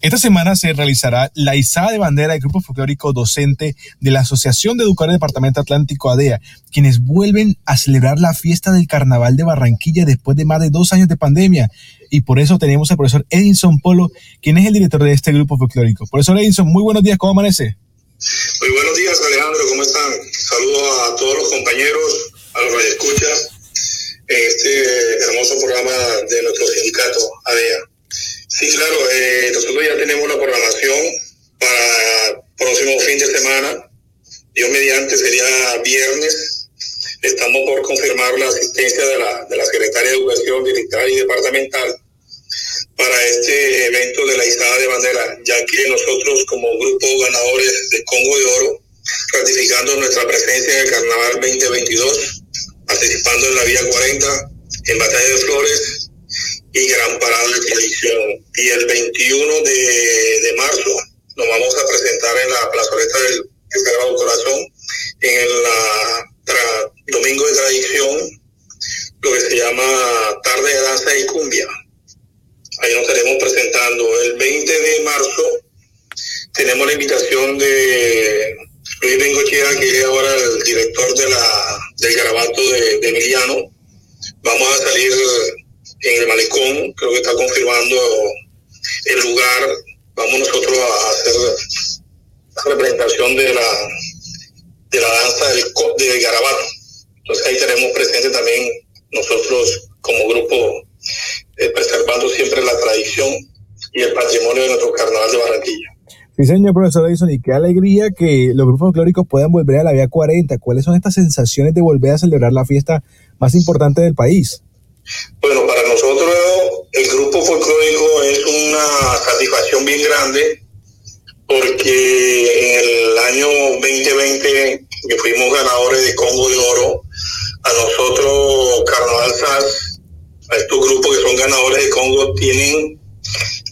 Esta semana se realizará la izada de bandera del grupo folclórico docente de la Asociación de Educadores Departamento Atlántico ADEA, quienes vuelven a celebrar la fiesta del Carnaval de Barranquilla después de más de dos años de pandemia. Y por eso tenemos al profesor Edinson Polo, quien es el director de este grupo folclórico. Profesor Edinson, muy buenos días, ¿cómo amanece? Muy buenos días, Alejandro, ¿cómo de la, Secretaria de Educación Distrital y Departamental para este evento de la izada de bandera, ya que nosotros como grupo ganadores de Congo de Oro, ratificando nuestra presencia en el Carnaval 2022, participando en la Vía 40, en Batalla de Flores, y gran parada de tradición. Y el 21 de, de marzo nos vamos a presentar en la plazoleta del Sagrado Corazón, en la Domingo de Tradición, lo que se llama Tarde de Danza y Cumbia. Ahí nos estaremos presentando. El 20 de marzo tenemos la invitación de Luis Bengochea, que es ahora el director de la, del garabato de, de Emiliano. Vamos a salir en el malecón, creo que está confirmando el lugar. Vamos nosotros a hacer la representación de la de la danza del, del garabato. Entonces ahí tenemos presente también nosotros como grupo eh, preservando siempre la tradición y el patrimonio de nuestro carnaval de Barranquilla. Sí, señor profesor Edison, y qué alegría que los grupos folclóricos puedan volver a la Vía 40. ¿Cuáles son estas sensaciones de volver a celebrar la fiesta más importante del país? Bueno, para nosotros el grupo folclórico es una satisfacción bien grande porque en el año 2020 que fuimos ganadores de Congo de Oro, a nosotros Carnaval SAS, a estos grupos que son ganadores de Congo tienen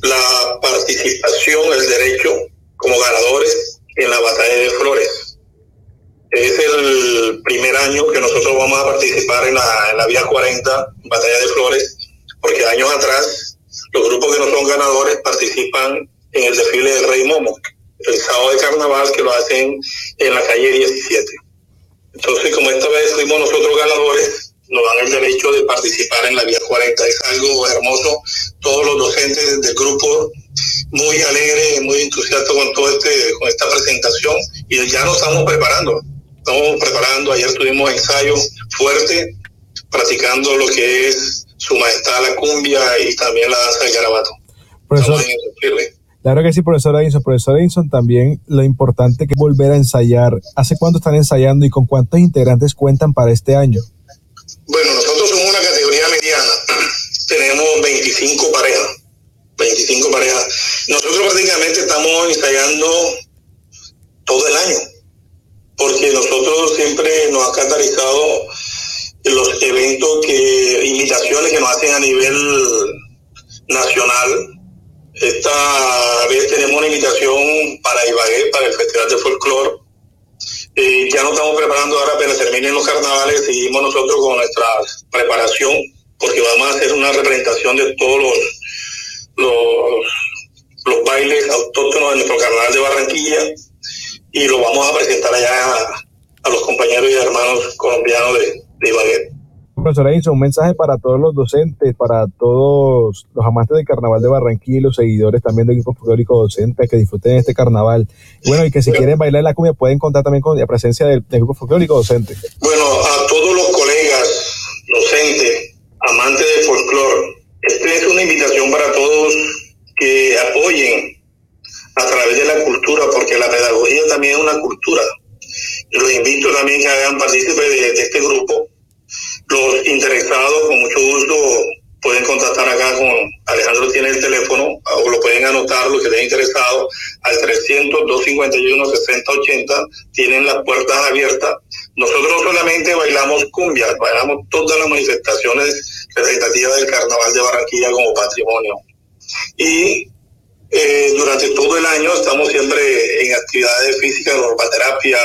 la participación, el derecho como ganadores en la batalla de Flores es el primer año que nosotros vamos a participar en la, en la Vía 40, Batalla de Flores, porque años atrás los grupos que no son ganadores participan en el desfile del Rey Momo, el sábado de carnaval que lo hacen en la calle 17. Entonces, como esta vez fuimos nosotros ganadores, nos dan el derecho de participar en la Vía 40. Es algo hermoso. Todos los docentes del grupo muy alegres, muy entusiastas con todo este, con esta presentación y ya nos estamos preparando estamos preparando, ayer tuvimos ensayo fuerte, practicando lo que es su majestad la cumbia y también la danza del garabato. Profesor, claro que sí, profesor Edinson. Profesor Edinson, también lo importante que es volver a ensayar. ¿Hace cuánto están ensayando y con cuántos integrantes cuentan para este año? Bueno, nosotros somos una categoría mediana. Tenemos 25 parejas. 25 parejas. Nosotros prácticamente estamos ensayando todo el año porque nosotros siempre nos ha catalizado los eventos que, invitaciones que nos hacen a nivel nacional. Esta vez tenemos una invitación para Ibagué, para el Festival de Folclore. Ya nos estamos preparando ahora apenas terminen los carnavales, seguimos nosotros con nuestra preparación, porque vamos a hacer una representación de todos los, los, los bailes autóctonos de nuestro carnaval de Barranquilla y lo vamos a presentar allá a, los compañeros y hermanos colombianos de, de Ibagué. Profesor Edison, un mensaje para todos los docentes, para todos los amantes del carnaval de Barranquilla y los seguidores también del grupo folclórico docente que disfruten este carnaval. bueno, y que si quieren bailar la cumbia pueden contar también con la presencia del, grupo folclórico docente. Bueno, cultura. Los invito también que hagan partícipe de, este grupo. Los interesados, con mucho gusto, pueden contactar acá con Alejandro, tiene el teléfono, o lo pueden anotar los que estén interesados, al 300-251-6080, tienen las puertas abiertas. Nosotros no solamente bailamos cumbia, bailamos todas las manifestaciones representativas del Carnaval de Barranquilla como patrimonio. Y eh, durante todo el año estamos siempre en actividades físicas, terapia,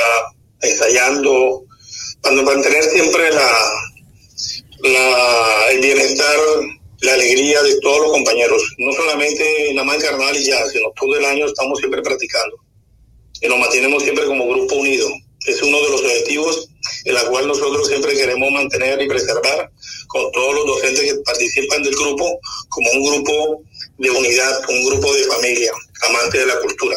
ensayando, para mantener siempre la, el bienestar la alegría de todos los compañeros, no solamente en la más carnaval y ya, sino todo el año estamos siempre practicando y nos mantenemos siempre como grupo unido. Es uno de los objetivos en la cual nosotros siempre queremos mantener y preservar con todos los docentes que participan del grupo como un grupo de unidad, un grupo de familia, amante de la cultura.